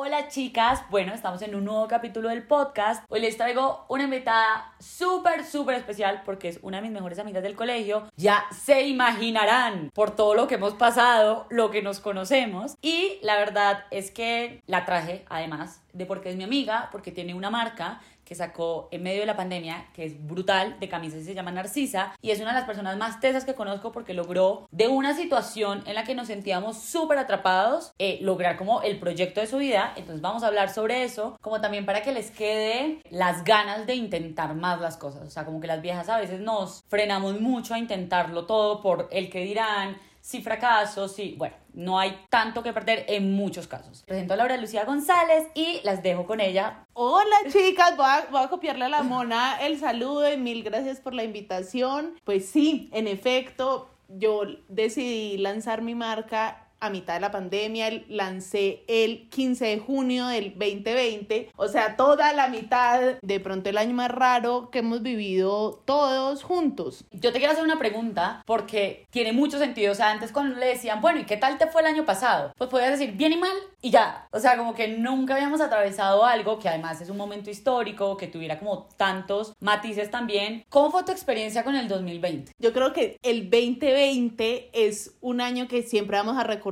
Hola chicas, bueno, estamos en un nuevo capítulo del podcast. Hoy les traigo una invitada súper, súper especial porque es una de mis mejores amigas del colegio. Ya se imaginarán por todo lo que hemos pasado, lo que nos conocemos. Y la verdad es que la traje además de porque es mi amiga, porque tiene una marca que sacó en medio de la pandemia, que es brutal, de camisas se llama Narcisa, y es una de las personas más tesas que conozco porque logró de una situación en la que nos sentíamos súper atrapados, eh, lograr como el proyecto de su vida, entonces vamos a hablar sobre eso, como también para que les quede las ganas de intentar más las cosas, o sea, como que las viejas a veces nos frenamos mucho a intentarlo todo por el que dirán, si fracaso, si, bueno, no hay tanto que perder en muchos casos. Presento a Laura Lucía González y las dejo con ella. Hola chicas, voy a, voy a copiarle a la mona el saludo y mil gracias por la invitación. Pues sí, en efecto, yo decidí lanzar mi marca a mitad de la pandemia, lancé el 15 de junio del 2020, o sea, toda la mitad, de pronto el año más raro que hemos vivido todos juntos. Yo te quiero hacer una pregunta porque tiene mucho sentido, o sea, antes cuando le decían, bueno, ¿y qué tal te fue el año pasado? Pues podías decir bien y mal y ya, o sea, como que nunca habíamos atravesado algo que además es un momento histórico, que tuviera como tantos matices también. ¿Cómo fue tu experiencia con el 2020? Yo creo que el 2020 es un año que siempre vamos a recordar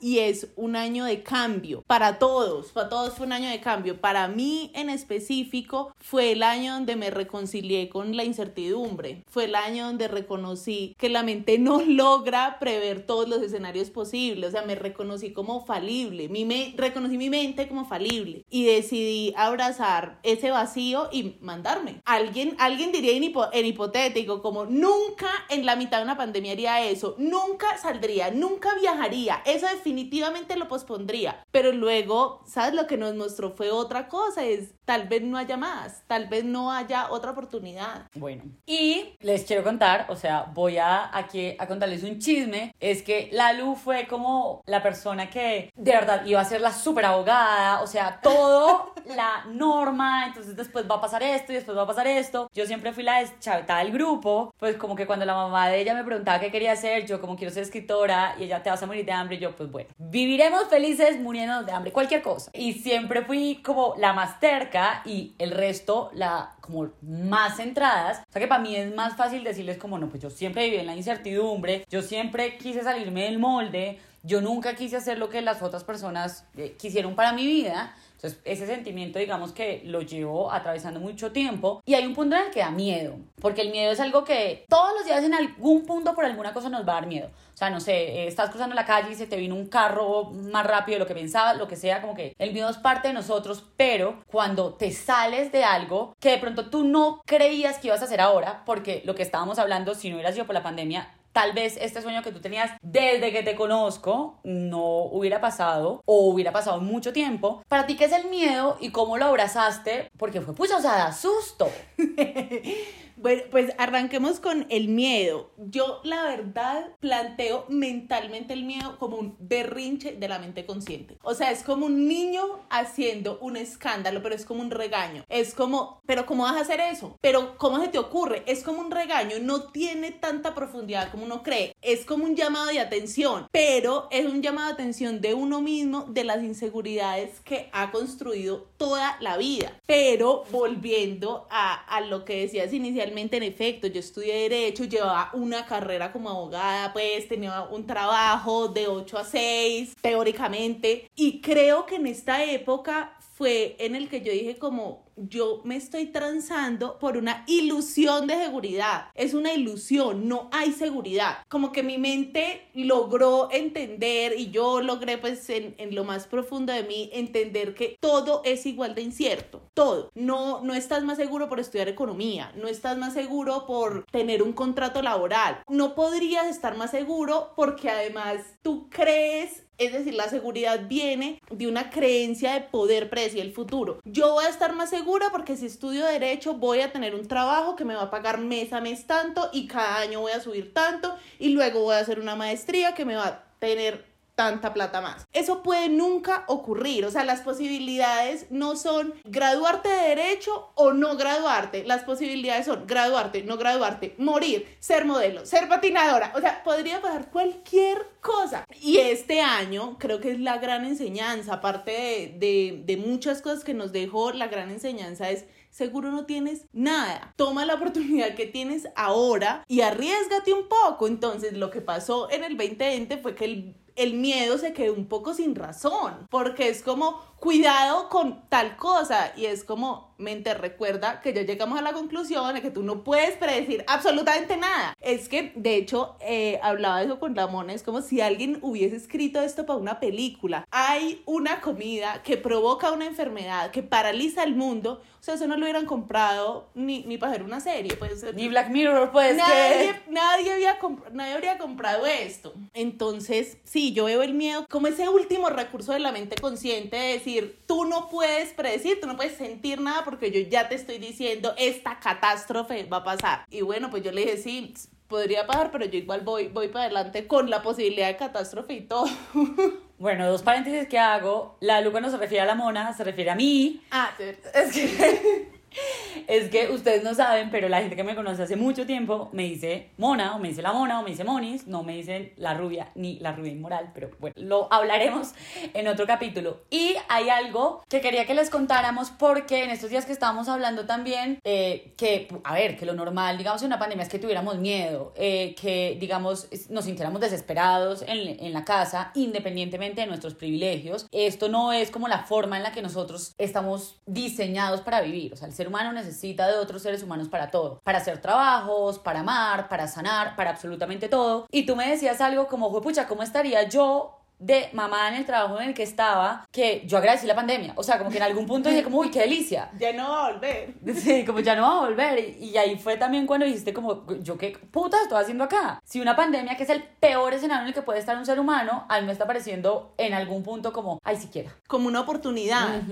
y es un año de cambio para todos, para todos fue un año de cambio. Para mí en específico fue el año donde me reconcilié con la incertidumbre, fue el año donde reconocí que la mente no logra prever todos los escenarios posibles, o sea, me reconocí como falible, mi me reconocí mi mente como falible y decidí abrazar ese vacío y mandarme. Alguien, alguien diría en, en hipotético como nunca en la mitad de una pandemia haría eso, nunca saldría, nunca viajaría eso definitivamente lo pospondría. Pero luego, ¿sabes? Lo que nos mostró fue otra cosa, es tal vez no haya más, tal vez no haya otra oportunidad. Bueno, y les quiero contar, o sea, voy a aquí a contarles un chisme, es que Lalu fue como la persona que de verdad iba a ser la super abogada, o sea, todo la norma, entonces después va a pasar esto y después va a pasar esto. Yo siempre fui la deschavetada del grupo, pues como que cuando la mamá de ella me preguntaba qué quería hacer, yo como quiero ser escritora y ella te vas a morir de hambre, yo pues bueno, viviremos felices muriendo de hambre, cualquier cosa. Y siempre fui como la más terca y el resto la como más centradas. O sea que para mí es más fácil decirles como, no, pues yo siempre viví en la incertidumbre, yo siempre quise salirme del molde, yo nunca quise hacer lo que las otras personas eh, quisieron para mi vida. Entonces, ese sentimiento, digamos que lo llevo atravesando mucho tiempo y hay un punto en el que da miedo, porque el miedo es algo que todos los días en algún punto por alguna cosa nos va a dar miedo. O sea, no sé, eh, estás cruzando la calle y se te vino un carro más rápido de lo que pensabas, lo que sea, como que el miedo es parte de nosotros, pero cuando te sales de algo que de pronto tú no creías que ibas a hacer ahora, porque lo que estábamos hablando, si no hubiera sido por la pandemia, tal vez este sueño que tú tenías desde que te conozco no hubiera pasado o hubiera pasado mucho tiempo. Para ti, ¿qué es el miedo y cómo lo abrazaste? Porque fue, pues, o sea, da susto. Bueno, pues arranquemos con el miedo. Yo la verdad planteo mentalmente el miedo como un berrinche de la mente consciente. O sea, es como un niño haciendo un escándalo, pero es como un regaño. Es como, pero ¿cómo vas a hacer eso? Pero ¿cómo se te ocurre? Es como un regaño, no tiene tanta profundidad como uno cree. Es como un llamado de atención, pero es un llamado de atención de uno mismo, de las inseguridades que ha construido toda la vida. Pero volviendo a, a lo que decías inicialmente, en efecto, yo estudié Derecho, llevaba una carrera como abogada, pues tenía un trabajo de 8 a 6, teóricamente, y creo que en esta época fue en el que yo dije como, yo me estoy transando por una ilusión de seguridad. Es una ilusión, no hay seguridad. Como que mi mente logró entender y yo logré pues en, en, lo más profundo de mí entender que todo es igual de incierto. Todo. No, no estás más seguro por estudiar economía, no estás más seguro por tener un contrato laboral. No podrías estar más seguro porque además tú crees es decir, la seguridad viene de una creencia de poder predecir el futuro. Yo voy a estar más porque si estudio derecho voy a tener un trabajo que me va a pagar mes a mes tanto y cada año voy a subir tanto y luego voy a hacer una maestría que me va a tener tanta plata más. Eso puede nunca ocurrir, o sea, las posibilidades no son graduarte de derecho o no graduarte, las posibilidades son graduarte, no graduarte, morir, ser modelo, ser patinadora, o sea, podría pasar cualquier cosa. Y este año creo que es la gran enseñanza, aparte de, de, muchas cosas que nos dejó, la gran enseñanza es seguro no tienes nada. Toma la oportunidad que tienes ahora y arriesgate un poco. Entonces, lo que pasó en el 2020 fue que el, el miedo se quedó un poco sin razón, porque es como, cuidado con tal cosa, y es como, mente, recuerda que ya llegamos a la conclusión de que tú no puedes predecir absolutamente nada. Es que, de hecho, eh, hablaba eso con Ramón, es como si alguien hubiese escrito esto para una película. Hay una comida que provoca una enfermedad, que paraliza el mundo, o sea, eso no lo hubieran comprado ni, ni para hacer una serie, pues. Ni Black Mirror, pues. Nadie, nadie, había nadie habría comprado esto. Entonces, sí, yo veo el miedo como ese último recurso de la mente consciente de decir, tú no puedes predecir, tú no puedes sentir nada porque yo ya te estoy diciendo, esta catástrofe va a pasar. Y bueno, pues yo le dije, sí, podría pasar, pero yo igual voy, voy para adelante con la posibilidad de catástrofe y todo. Bueno, dos paréntesis que hago. La Luca no se refiere a la mona, se refiere a mí. Ah, es que... es que ustedes no saben, pero la gente que me conoce hace mucho tiempo me dice mona, o me dice la mona, o me dice monis, no me dicen la rubia ni la rubia inmoral, pero bueno, lo hablaremos en otro capítulo. Y hay algo que quería que les contáramos porque en estos días que estábamos hablando también, eh, que, a ver, que lo normal, digamos, en una pandemia es que tuviéramos miedo, eh, que, digamos, nos sintiéramos desesperados en, en la casa, independientemente de nuestros privilegios. Esto no es como la forma en la que nosotros estamos diseñados para vivir, o sea, el ser humano necesita de otros seres humanos para todo, para hacer trabajos, para amar, para sanar, para absolutamente todo. Y tú me decías algo como, pucha, ¿cómo estaría yo de mamá en el trabajo en el que estaba que yo agradecí la pandemia. O sea, como que en algún punto dije como, uy, qué delicia. Ya no va a volver. Sí, como ya no va a volver. Y ahí fue también cuando dijiste como, yo qué puta estoy haciendo acá. Si una pandemia que es el peor escenario en el que puede estar un ser humano, a mí me está pareciendo en algún punto como, ay, siquiera. Como una oportunidad.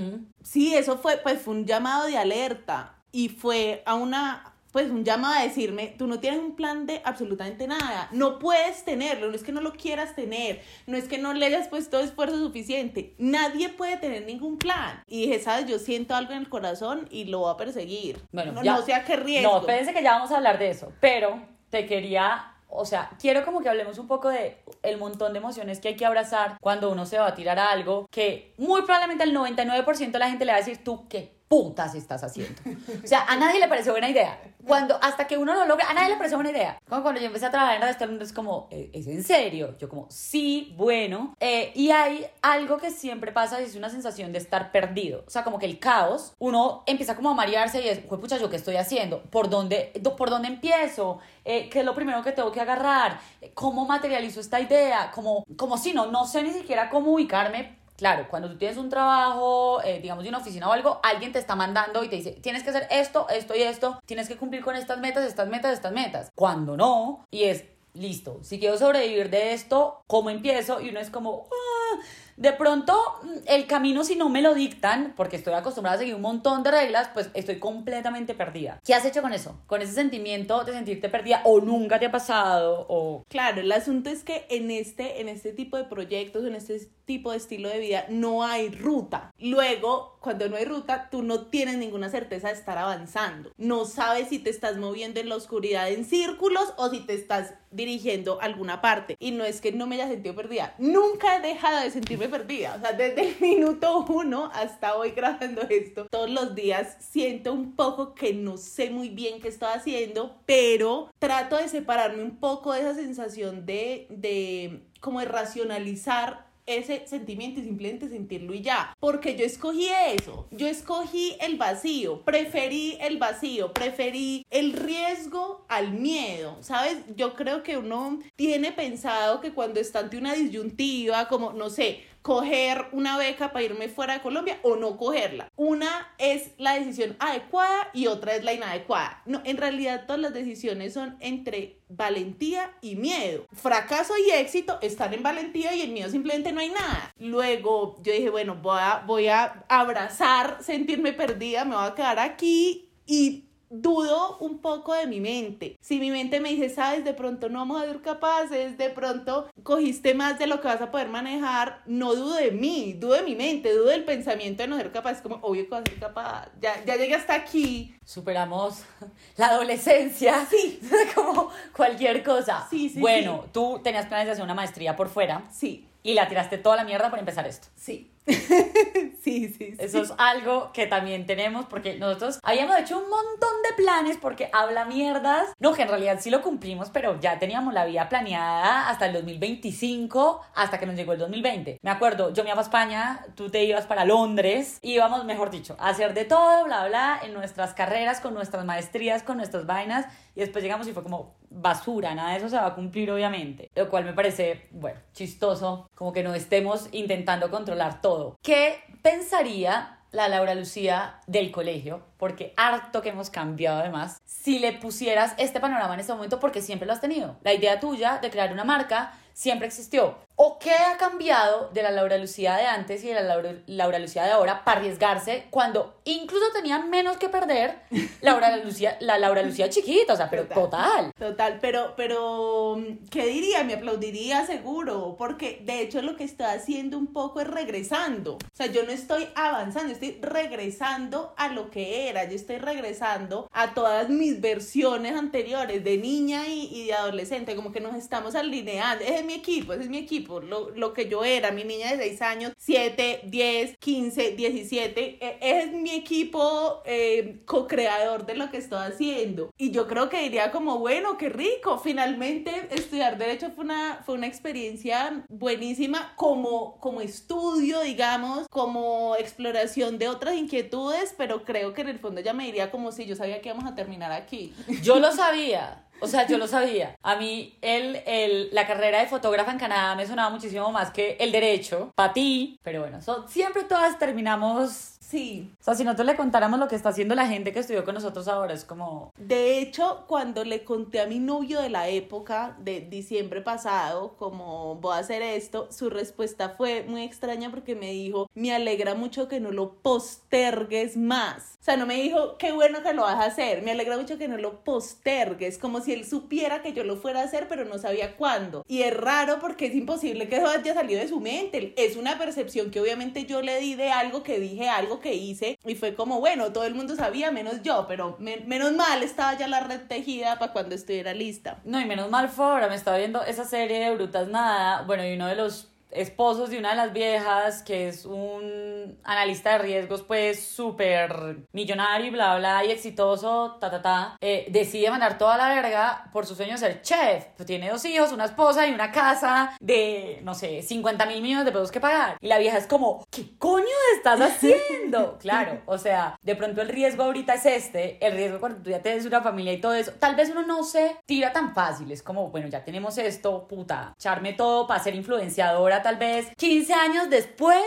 Sí, eso fue, pues fue un llamado de alerta y fue a una pues un llamado a decirme, tú no tienes un plan de absolutamente nada, no puedes tenerlo, no es que no lo quieras tener, no es que no le hayas puesto esfuerzo suficiente, nadie puede tener ningún plan. Y dije, sabes, yo siento algo en el corazón y lo voy a perseguir. Bueno, no, ya, no sé a qué riesgo. No, pensé que ya vamos a hablar de eso, pero te quería o sea, quiero como que hablemos un poco de el montón de emociones que hay que abrazar cuando uno se va a tirar a algo que muy probablemente el 99% de la gente le va a decir, tú qué putas estás haciendo? O sea, a nadie le pareció buena idea. Cuando, hasta que uno lo logra, a nadie le pareció buena idea. Como cuando yo empecé a trabajar en restaurantes, es como, eh, ¿es en serio? Yo como, sí, bueno. Eh, y hay algo que siempre pasa y es una sensación de estar perdido. O sea, como que el caos, uno empieza como a marearse y es, pucha, ¿yo qué estoy haciendo? ¿Por dónde, por dónde empiezo? Eh, ¿Qué es lo primero que tengo que agarrar? ¿Cómo materializo esta idea? Como, como si no, no sé ni siquiera cómo ubicarme Claro, cuando tú tienes un trabajo, eh, digamos, de una oficina o algo, alguien te está mandando y te dice, tienes que hacer esto, esto y esto, tienes que cumplir con estas metas, estas metas, estas metas. Cuando no, y es, listo, si quiero sobrevivir de esto, ¿cómo empiezo? Y uno es como, ah, de pronto, el camino, si no me lo dictan, porque estoy acostumbrada a seguir un montón de reglas, pues estoy completamente perdida. ¿Qué has hecho con eso? Con ese sentimiento de sentirte perdida o nunca te ha pasado o... Claro, el asunto es que en este, en este tipo de proyectos, en este tipo de estilo de vida, no hay ruta. Luego, cuando no hay ruta, tú no tienes ninguna certeza de estar avanzando. No sabes si te estás moviendo en la oscuridad en círculos o si te estás dirigiendo a alguna parte. Y no es que no me haya sentido perdida. Nunca he dejado de sentirme perdida. O sea, desde el minuto uno hasta hoy grabando esto, todos los días siento un poco que no sé muy bien qué estoy haciendo, pero trato de separarme un poco de esa sensación de, de como de racionalizar ese sentimiento y simplemente sentirlo y ya. Porque yo escogí eso, yo escogí el vacío, preferí el vacío, preferí el riesgo al miedo, ¿sabes? Yo creo que uno tiene pensado que cuando está ante una disyuntiva, como, no sé, coger una beca para irme fuera de Colombia o no cogerla. Una es la decisión adecuada y otra es la inadecuada. No, en realidad todas las decisiones son entre valentía y miedo. Fracaso y éxito están en valentía y en miedo simplemente no hay nada. Luego yo dije, bueno, voy a, voy a abrazar, sentirme perdida, me voy a quedar aquí y dudo un poco de mi mente. Si mi mente me dice, sabes, de pronto no vamos a ser capaces, de pronto cogiste más de lo que vas a poder manejar, no dudo de mí, dudo de mi mente, dudo del pensamiento de no ser capaz. Es como, obvio que vas a ser capaz. Ya, ya llegué hasta aquí. Superamos la adolescencia. Sí. como cualquier cosa. Sí, sí, Bueno, tú tenías planes de hacer una maestría por fuera Sí, y la tiraste toda la mierda por empezar esto. sí. sí, sí, sí. Eso es algo que también tenemos porque nosotros habíamos hecho un montón de planes porque habla mierdas. No, que en realidad sí lo cumplimos, pero ya teníamos la vida planeada hasta el 2025, hasta que nos llegó el 2020. Me acuerdo, yo me iba a España, tú te ibas para Londres, íbamos, mejor dicho, a hacer de todo, bla, bla, en nuestras carreras, con nuestras maestrías, con nuestras vainas, y después llegamos y fue como basura, nada de eso se va a cumplir obviamente, lo cual me parece, bueno, chistoso, como que no estemos intentando controlar todo. ¿Qué pensaría la Laura Lucía del colegio? Porque harto que hemos cambiado además, si le pusieras este panorama en este momento, porque siempre lo has tenido. La idea tuya de crear una marca siempre existió. ¿O qué ha cambiado de la Laura Lucía de antes y de la Laura, Laura Lucía de ahora para arriesgarse cuando incluso tenía menos que perder Laura Lucía, la Laura Lucía chiquita? O sea, pero total. Total, pero, pero, ¿qué diría? Me aplaudiría seguro, porque de hecho lo que estoy haciendo un poco es regresando. O sea, yo no estoy avanzando, estoy regresando a lo que era, yo estoy regresando a todas mis versiones anteriores de niña y, y de adolescente, como que nos estamos alineando. Ese es mi equipo, ese es mi equipo, lo, lo que yo era, mi niña de 6 años, 7, 10, 15, 17, e- ese es mi equipo eh, co-creador de lo que estoy haciendo. Y yo creo que diría como, bueno, qué rico, finalmente estudiar derecho fue una, fue una experiencia buenísima como, como estudio, digamos, como exploración de otras inquietudes, pero creo que en el fondo ya me diría como si yo sabía que íbamos a terminar aquí. Yo lo sabía. O sea, yo lo sabía. A mí el, el, la carrera de fotógrafa en Canadá me sonaba muchísimo más que el derecho, para ti. Pero bueno, so- siempre todas terminamos... Sí, O sea, si nosotros le contáramos lo que está haciendo la gente que estudió con nosotros ahora, es como... De hecho, cuando le conté a mi novio de la época, de diciembre pasado, como voy a hacer esto, su respuesta fue muy extraña porque me dijo, me alegra mucho que no lo postergues más. O sea, no me dijo, qué bueno que lo vas a hacer, me alegra mucho que no lo postergues, como si él supiera que yo lo fuera a hacer, pero no sabía cuándo. Y es raro porque es imposible que eso haya salido de su mente. Es una percepción que obviamente yo le di de algo que dije, algo que hice, y fue como, bueno, todo el mundo sabía, menos yo, pero me- menos mal estaba ya la red tejida para cuando estuviera lista. No, y menos mal fue ahora, me estaba viendo esa serie de Brutas Nada, bueno, y uno de los esposos de una de las viejas, que es un analista de riesgos, pues súper millonario y bla, bla, y exitoso, ta, ta, ta, eh, decide mandar toda la verga por su sueño de ser chef. Pues tiene dos hijos, una esposa y una casa de, no sé, 50 mil millones de pesos que pagar. Y la vieja es como, ¿qué coño estás haciendo? claro, o sea, de pronto el riesgo ahorita es este, el riesgo cuando tú ya tienes una familia y todo eso, tal vez uno no se tira tan fácil, es como, bueno, ya tenemos esto, puta, echarme todo para ser influenciadora tal vez 15 años después.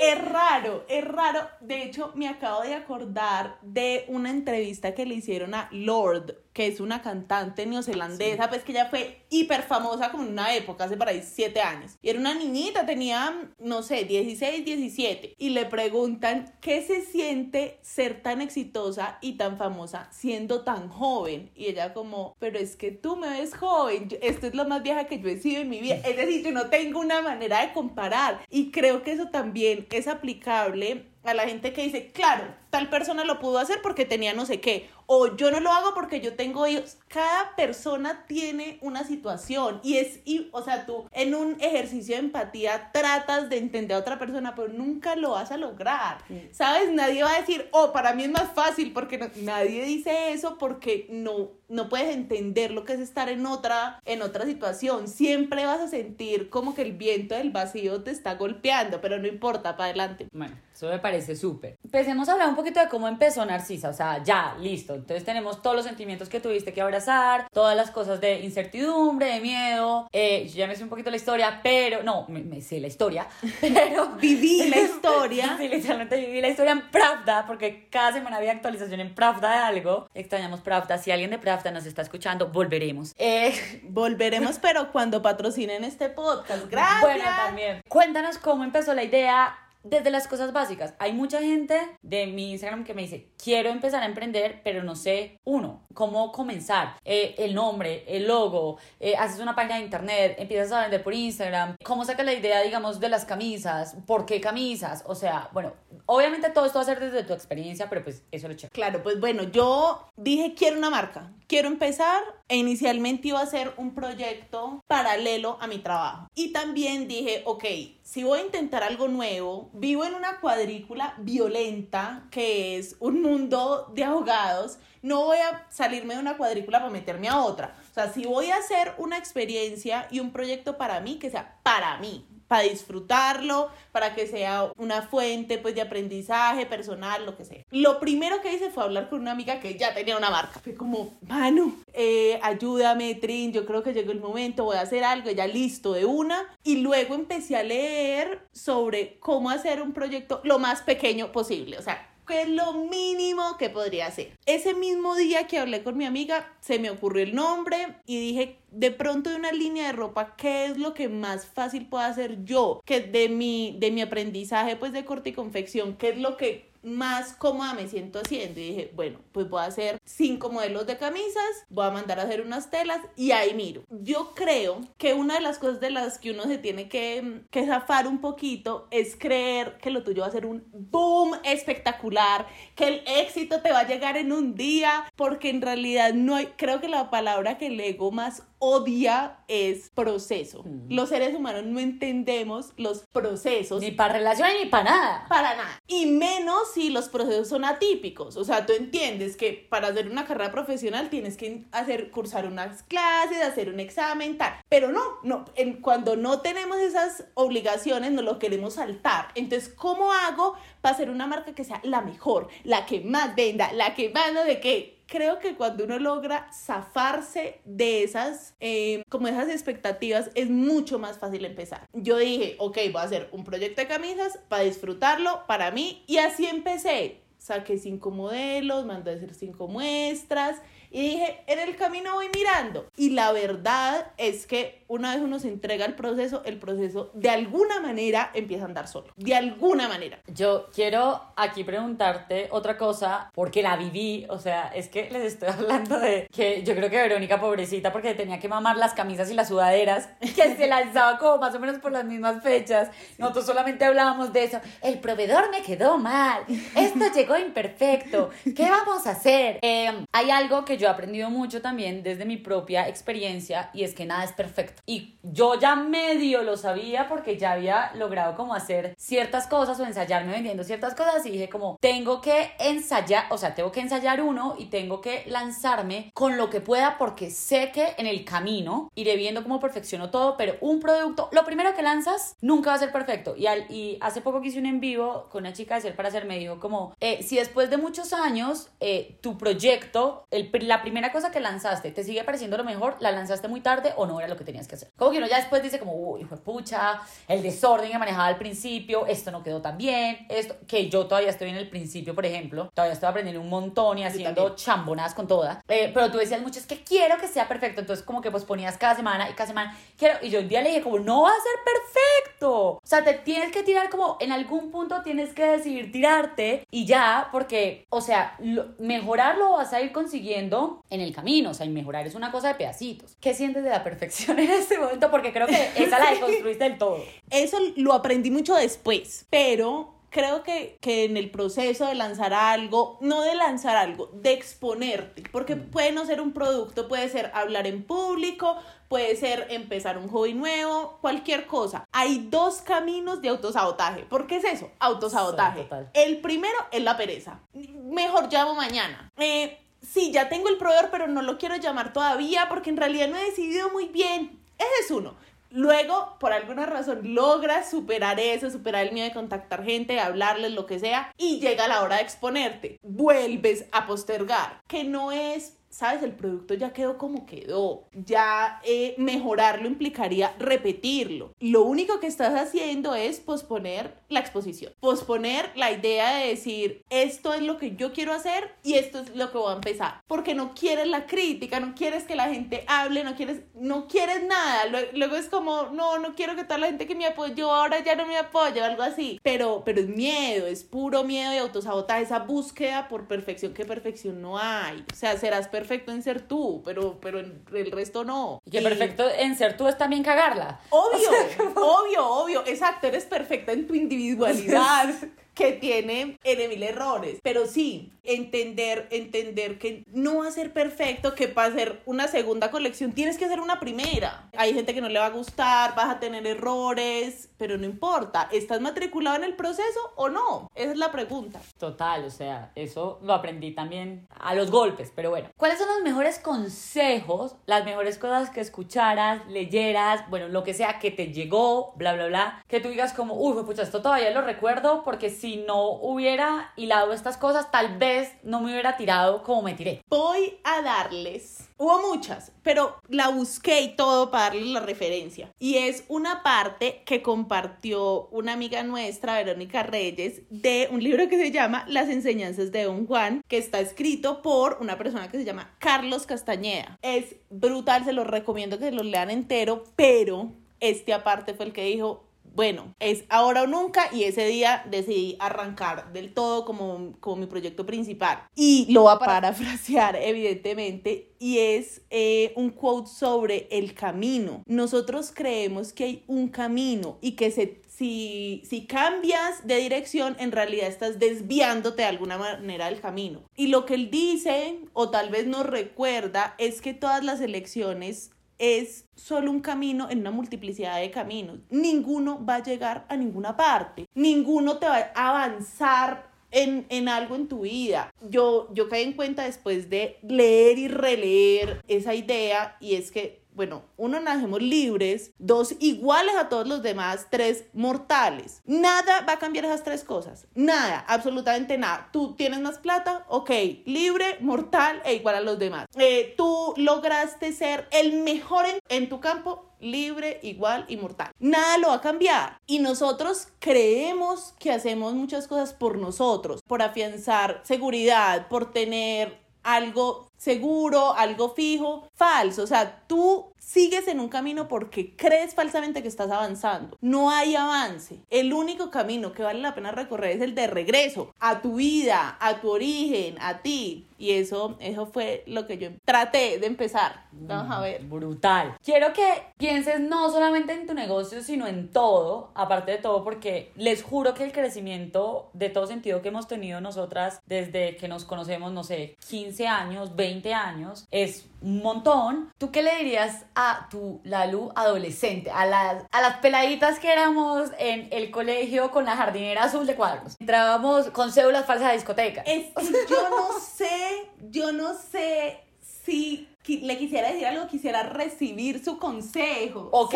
Es raro, es raro. De hecho, me acabo de acordar de una entrevista que le hicieron a Lord, que es una cantante neozelandesa, pues que ella fue hiper famosa como en una época, hace por ahí siete años. Y era una niñita, tenía, no sé, 16, 17. Y le preguntan qué se siente ser tan exitosa y tan famosa siendo tan joven. Y ella como, pero es que tú me ves joven, yo- esto es lo más vieja que yo he sido en mi vida. Es decir, yo no tengo una manera de comparar. Y creo que eso también es aplicable a la gente que dice, claro, tal persona lo pudo hacer porque tenía no sé qué, o yo no lo hago porque yo tengo hijos. Cada persona tiene una situación y es, y, o sea, tú en un ejercicio de empatía tratas de entender a otra persona, pero nunca lo vas a lograr. ¿Sabes? Nadie va a decir, oh, para mí es más fácil, porque no- nadie dice eso porque no, no puedes entender lo que es estar en otra, en otra situación. Siempre vas a sentir como que el viento del vacío te está golpeando, pero no importa, para adelante. Bueno, eso me parece súper. Empecemos a hablar un poquito de cómo empezó Narcisa, o sea, ya, listo. Entonces tenemos todos los sentimientos que tuviste que abrazar, todas las cosas de incertidumbre, de miedo. Eh, yo ya me sé un poquito la historia, pero, no, me, me sé la historia, pero... Viví la historia. Sí, literalmente viví la historia en Pravda, porque cada semana había actualización en Pravda de algo. Extrañamos Pravda. Si alguien de Pravda nos está escuchando, volveremos. Eh, Volveremos, pero cuando patrocinen este podcast. Gracias. Bueno, también. Cuéntanos cómo empezó la idea, desde las cosas básicas. Hay mucha gente de mi Instagram que me dice, quiero empezar a emprender, pero no sé, uno, cómo comenzar, eh, el nombre, el logo, eh, haces una página de internet, empiezas a vender por Instagram, cómo sacas la idea, digamos, de las camisas, por qué camisas, o sea, bueno, obviamente todo esto va a ser desde tu experiencia, pero pues eso lo checo. Claro, pues bueno, yo dije, quiero una marca, quiero empezar e inicialmente iba a ser un proyecto paralelo a mi trabajo. Y también dije, ok, si voy a intentar algo nuevo, vivo en una cuadrícula violenta que es un mundo de ahogados, no voy a salirme de una cuadrícula para meterme a otra. O sea, si voy a hacer una experiencia y un proyecto para mí, que sea para mí, para disfrutarlo, para que sea una fuente pues de aprendizaje personal, lo que sea. Lo primero que hice fue hablar con una amiga que ya tenía una marca. Fue como, Manu, eh, ayúdame, Trin, yo creo que llegó el momento, voy a hacer algo, ya listo de una. Y luego empecé a leer sobre cómo hacer un proyecto lo más pequeño posible. O sea, ¿Qué es lo mínimo que podría hacer? Ese mismo día que hablé con mi amiga, se me ocurrió el nombre y dije, de pronto de una línea de ropa, ¿qué es lo que más fácil puedo hacer yo? Que de mi, de mi aprendizaje pues de corte y confección, ¿qué es lo que más cómoda me siento haciendo y dije, bueno, pues voy a hacer cinco modelos de camisas, voy a mandar a hacer unas telas y ahí miro. Yo creo que una de las cosas de las que uno se tiene que, que zafar un poquito es creer que lo tuyo va a ser un boom espectacular, que el éxito te va a llegar en un día, porque en realidad no hay, creo que la palabra que el ego más odia es proceso. Los seres humanos no entendemos los procesos. Ni para relaciones ni para nada. Para nada. Y menos si los procesos son atípicos. O sea, tú entiendes que para hacer una carrera profesional tienes que hacer, cursar unas clases, hacer un examen, tal. Pero no, no. Cuando no tenemos esas obligaciones, no lo queremos saltar. Entonces, ¿cómo hago para hacer una marca que sea la mejor, la que más venda, la que más de qué? Creo que cuando uno logra zafarse de esas, eh, como esas expectativas, es mucho más fácil empezar. Yo dije, ok, voy a hacer un proyecto de camisas para disfrutarlo, para mí, y así empecé. Saqué cinco modelos, mandé a hacer cinco muestras y dije, en el camino voy mirando. Y la verdad es que una vez uno se entrega el proceso, el proceso de alguna manera empieza a andar solo. De alguna manera. Yo quiero aquí preguntarte otra cosa, porque la viví. O sea, es que les estoy hablando de que yo creo que Verónica, pobrecita, porque tenía que mamar las camisas y las sudaderas, que se lanzaba como más o menos por las mismas fechas. Nosotros solamente hablábamos de eso. El proveedor me quedó mal. Esto llegó imperfecto. ¿Qué vamos a hacer? Eh, hay algo que yo he aprendido mucho también desde mi propia experiencia y es que nada es perfecto. Y yo ya medio lo sabía porque ya había logrado como hacer ciertas cosas o ensayarme vendiendo ciertas cosas y dije como tengo que ensayar, o sea, tengo que ensayar uno y tengo que lanzarme con lo que pueda porque sé que en el camino iré viendo cómo perfecciono todo, pero un producto, lo primero que lanzas nunca va a ser perfecto. Y, al, y hace poco que hice un en vivo con una chica de Ser para Ser, me dijo como, eh, si después de muchos años eh, tu proyecto, el, la primera cosa que lanzaste te sigue pareciendo lo mejor, la lanzaste muy tarde o no era lo que tenías que hacer. Como que uno ya después dice como, uy, hijo de pucha, el desorden que manejaba al principio, esto no quedó tan bien, esto, que yo todavía estoy en el principio, por ejemplo, todavía estoy aprendiendo un montón y haciendo chambonadas con toda, eh, pero tú decías mucho, es que quiero que sea perfecto, entonces como que pues ponías cada semana y cada semana, quiero, y yo un día le dije como, no va a ser perfecto, o sea, te tienes que tirar como, en algún punto tienes que decidir tirarte y ya, porque, o sea, mejorarlo vas a ir consiguiendo en el camino, o sea, y mejorar es una cosa de pedacitos. ¿Qué sientes de la perfección en este momento? Porque creo que esa la deconstruiste del todo. Eso lo aprendí mucho después, pero creo que, que, en el proceso de lanzar algo, no de lanzar algo, de exponerte, porque mm. puede no ser un producto, puede ser hablar en público, puede ser empezar un hobby nuevo, cualquier cosa. Hay dos caminos de autosabotaje. ¿Por qué es eso? Autosabotaje. el primero es la pereza. Mejor llamo mañana. Eh, sí, ya tengo el proveedor, pero no lo quiero llamar todavía porque en realidad no he decidido muy bien. Ese es uno. Luego, por alguna razón, logras superar eso, superar el miedo de contactar gente, hablarles, lo que sea, y llega la hora de exponerte. Vuelves a postergar, que no es sabes, el producto ya quedó como quedó. Ya eh, mejorarlo implicaría repetirlo. Lo único que estás haciendo es posponer la exposición, posponer la idea de decir, esto es lo que yo quiero hacer y esto es lo que voy a empezar. Porque no quieres la crítica, no quieres que la gente hable, no quieres, no quieres nada. Luego es como, no, no quiero que toda la gente que me apoyó ahora ya no me apoye o algo así. Pero, pero es miedo, es puro miedo y autosabotaje, esa búsqueda por perfección que perfección no hay. O sea, serás perfecto en ser tú, pero, pero el resto no. Y que perfecto en ser tú es también cagarla. Obvio, obvio, obvio. Exacto, eres perfecta en tu individualidad. que tiene en mil errores. Pero sí, entender, entender que no va a ser perfecto, que para hacer una segunda colección tienes que hacer una primera. Hay gente que no le va a gustar, vas a tener errores, pero no importa. ¿Estás matriculado en el proceso o no? Esa es la pregunta. Total, o sea, eso lo aprendí también a los golpes, pero bueno. ¿Cuáles son los mejores consejos, las mejores cosas que escucharas, leyeras, bueno, lo que sea que te llegó, bla, bla, bla, que tú digas como, uy, pucha, esto todavía lo recuerdo porque si no hubiera hilado estas cosas, tal vez no me hubiera tirado como me tiré. Voy a darles. Hubo muchas, pero la busqué y todo para darles la referencia. Y es una parte que compartió una amiga nuestra, Verónica Reyes, de un libro que se llama Las enseñanzas de Don Juan, que está escrito por una persona que se llama Carlos Castañeda. Es brutal, se los recomiendo que se lo lean entero, pero este aparte fue el que dijo, bueno, es ahora o nunca y ese día decidí arrancar del todo como, como mi proyecto principal. Y lo va a parafrasear evidentemente y es eh, un quote sobre el camino. Nosotros creemos que hay un camino y que si, si, cambias de dirección, en realidad estás desviándote de alguna manera del camino. Y lo que él dice, o tal vez nos recuerda, es que todas las elecciones es solo un camino en una multiplicidad de caminos. Ninguno va a llegar a ninguna parte. Ninguno te va a avanzar en, en, algo en tu vida. Yo, yo caí en cuenta después de leer y releer esa idea y es que bueno, uno, nacemos libres, dos, iguales a todos los demás, tres, mortales. Nada va a cambiar esas tres cosas. Nada, absolutamente nada. Tú tienes más plata, ok, libre, mortal e igual a los demás. Eh, tú lograste ser el mejor en, en tu campo, libre, igual y mortal. Nada lo va a cambiar. Y nosotros creemos que hacemos muchas cosas por nosotros, por afianzar seguridad, por tener algo seguro, algo fijo, falso. O sea, tú sigues en un camino porque crees falsamente que estás avanzando. No hay avance. El único camino que vale la pena recorrer es el de regreso a tu vida, a tu origen, a ti. Y eso, eso fue lo que yo traté de empezar. Vamos a ver. Brutal. Quiero que pienses no solamente en tu negocio, sino en todo, aparte de todo, porque les juro que el crecimiento de todo sentido que hemos tenido nosotras desde que nos conocemos, no sé, 15 años, 20 años, es un montón. ¿Tú qué le dirías a tu Lalu adolescente, a las, a las peladitas que éramos en el colegio con la jardinera azul de cuadros? Entrábamos con cédulas falsas a discoteca. Es que yo no sé, yo no sé si le quisiera decir algo, quisiera recibir su consejo. Ok.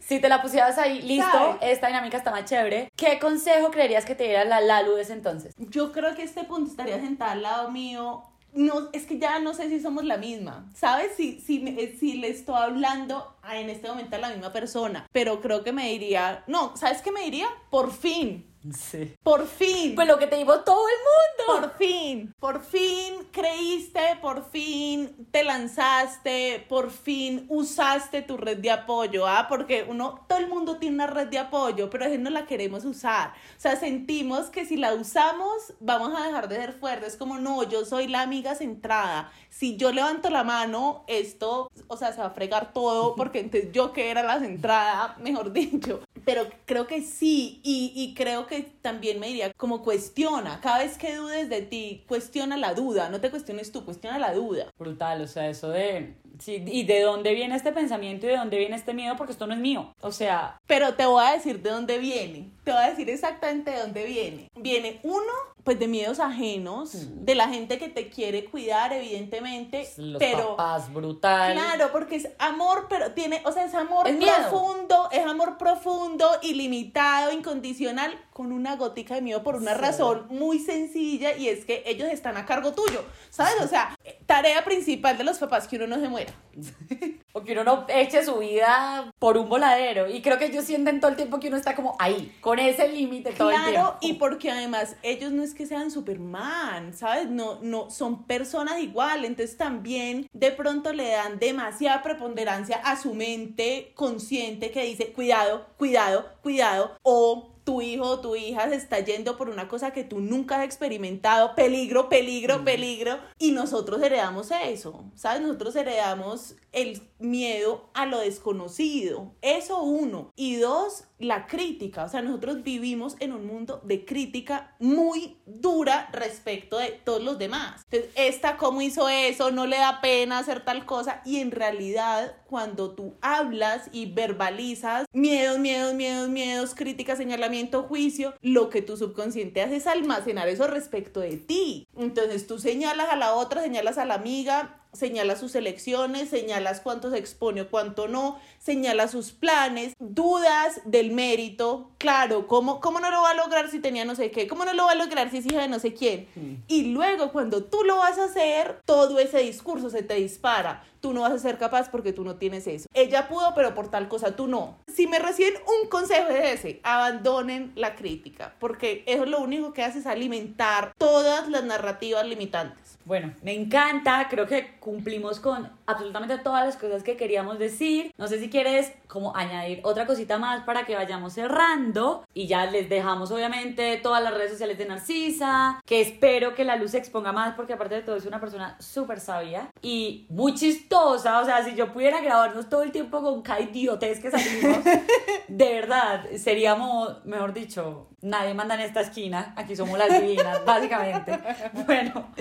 Si te la pusieras ahí, listo, esta dinámica está más chévere. ¿Qué consejo creerías que te diera la Lalu de ese entonces? Yo creo que este punto estaría sentada al lado mío no, es que ya no sé si somos la misma, ¿sabes? Si, si, eh, si le estoy hablando en este momento a la misma persona, pero creo que me diría, no, ¿sabes qué me diría? Por fin, Sí. Por fin. Pues lo que te dijo todo el mundo. Por fin. Por fin creíste, por fin te lanzaste, por fin usaste tu red de apoyo, ¿ah? Porque uno, todo el mundo tiene una red de apoyo, pero a veces no la queremos usar. O sea, sentimos que si la usamos, vamos a dejar de ser fuertes. Como, no, yo soy la amiga centrada. Si yo levanto la mano, esto, o sea, se va a fregar todo, porque entonces yo que era la centrada, mejor dicho. Pero creo que sí, y, y creo que también me diría como cuestiona, cada vez que dudes de ti, cuestiona la duda, no te cuestiones tú, cuestiona la duda. Brutal, o sea, eso de Sí, ¿y de dónde viene este pensamiento y de dónde viene este miedo? Porque esto no es mío. O sea, Pero te voy a decir de dónde viene. Te voy a decir exactamente de dónde viene. Viene uno, pues de miedos ajenos, de la gente que te quiere cuidar, evidentemente. los pero papás, brutal. Claro, porque es amor, pero tiene, o sea, es amor Es miedo. profundo, es amor profundo, ilimitado, incondicional, con una gotica de miedo por una Sí. razón muy sencilla y es que ellos están a cargo tuyo, ¿sabes? O sea, tarea principal de los papás que uno no se O que uno no eche su vida por un voladero. Y creo que ellos sienten todo el tiempo que uno está como ahí, con ese límite todo el tiempo. Claro, y porque además ellos no es que sean Superman, ¿sabes? No, no, son personas igual, entonces también de pronto le dan demasiada preponderancia a su mente consciente que dice, cuidado, cuidado, cuidado, o tu hijo o tu hija se está yendo por una cosa que tú nunca has experimentado, peligro, peligro, peligro, y nosotros heredamos eso, ¿sabes? Nosotros heredamos el miedo a lo desconocido, eso uno, y dos, la crítica, o sea, nosotros vivimos en un mundo de crítica muy dura respecto de todos los demás. Entonces, esta cómo hizo eso, no le da pena hacer tal cosa, y en realidad cuando tú hablas y verbalizas miedos, miedos, miedos, miedos, crítica, señalamiento, juicio, lo que tu subconsciente hace es almacenar eso respecto de ti. Entonces tú señalas a la otra, señalas a la amiga, señalas sus elecciones, señalas cuánto se expone o cuánto no, señalas sus planes, dudas del mérito, claro, ¿cómo, ¿cómo no lo va a lograr si tenía no sé qué? ¿Cómo no lo va a lograr si es hija de no sé quién? Y luego cuando tú lo vas a hacer, todo ese discurso se te dispara. Tú no vas a ser capaz porque tú no tienes eso. Ella pudo, pero por tal cosa tú no. Si me reciben un consejo es ese, abandonen la crítica, porque eso lo único que hace es alimentar todas las narrativas limitantes. Bueno, me encanta, creo que cumplimos con absolutamente todas las cosas que queríamos decir. No sé si quieres como añadir otra cosita más para que vayamos cerrando y ya les dejamos obviamente todas las redes sociales de Narcisa, que espero que la luz se exponga más porque aparte de todo es una persona súper sabia y muy chistosa, o sea, si yo pudiera grabarnos todo el tiempo con cada idiotez que salimos, de verdad, seríamos, mejor dicho, nadie manda en esta esquina, aquí somos las divinas, básicamente. Bueno,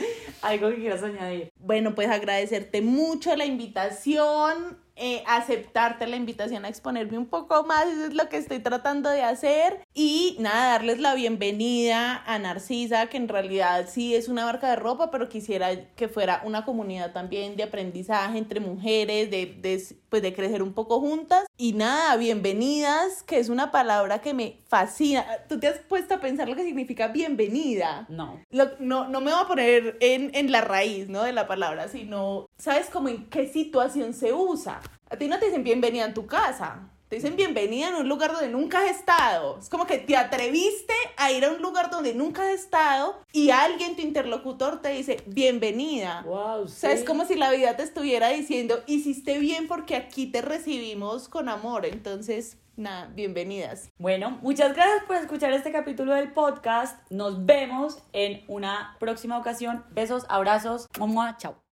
algo que quieras añadir. Bueno, pues agradecerte mucho la invitación, eh, aceptarte la invitación a exponerme un poco más, eso es lo que estoy tratando de hacer. Y nada, darles la bienvenida a Narcisa, que en realidad sí es una marca de ropa, pero quisiera que fuera una comunidad también de aprendizaje entre mujeres, de, de, pues de crecer un poco juntas. Y nada, bienvenidas, que es una palabra que me fascina. ¿Tú te has puesto a pensar lo que significa bienvenida? No. Lo- no, no me voy a poner en, en la raíz, ¿no? De la palabra, sino, ¿sabes cómo en qué situación se usa? A ti no te dicen bienvenida en tu casa. Te dicen bienvenida en un lugar donde nunca has estado. Es como que te atreviste a ir a un lugar donde nunca has estado y alguien, tu interlocutor, te dice bienvenida. Wow, O sea, es como si la vida te estuviera diciendo, hiciste bien porque aquí te recibimos con amor. Entonces, nada, bienvenidas. Bueno, muchas gracias por escuchar este capítulo del podcast. Nos vemos en una próxima ocasión. Besos, abrazos. Mua, chao.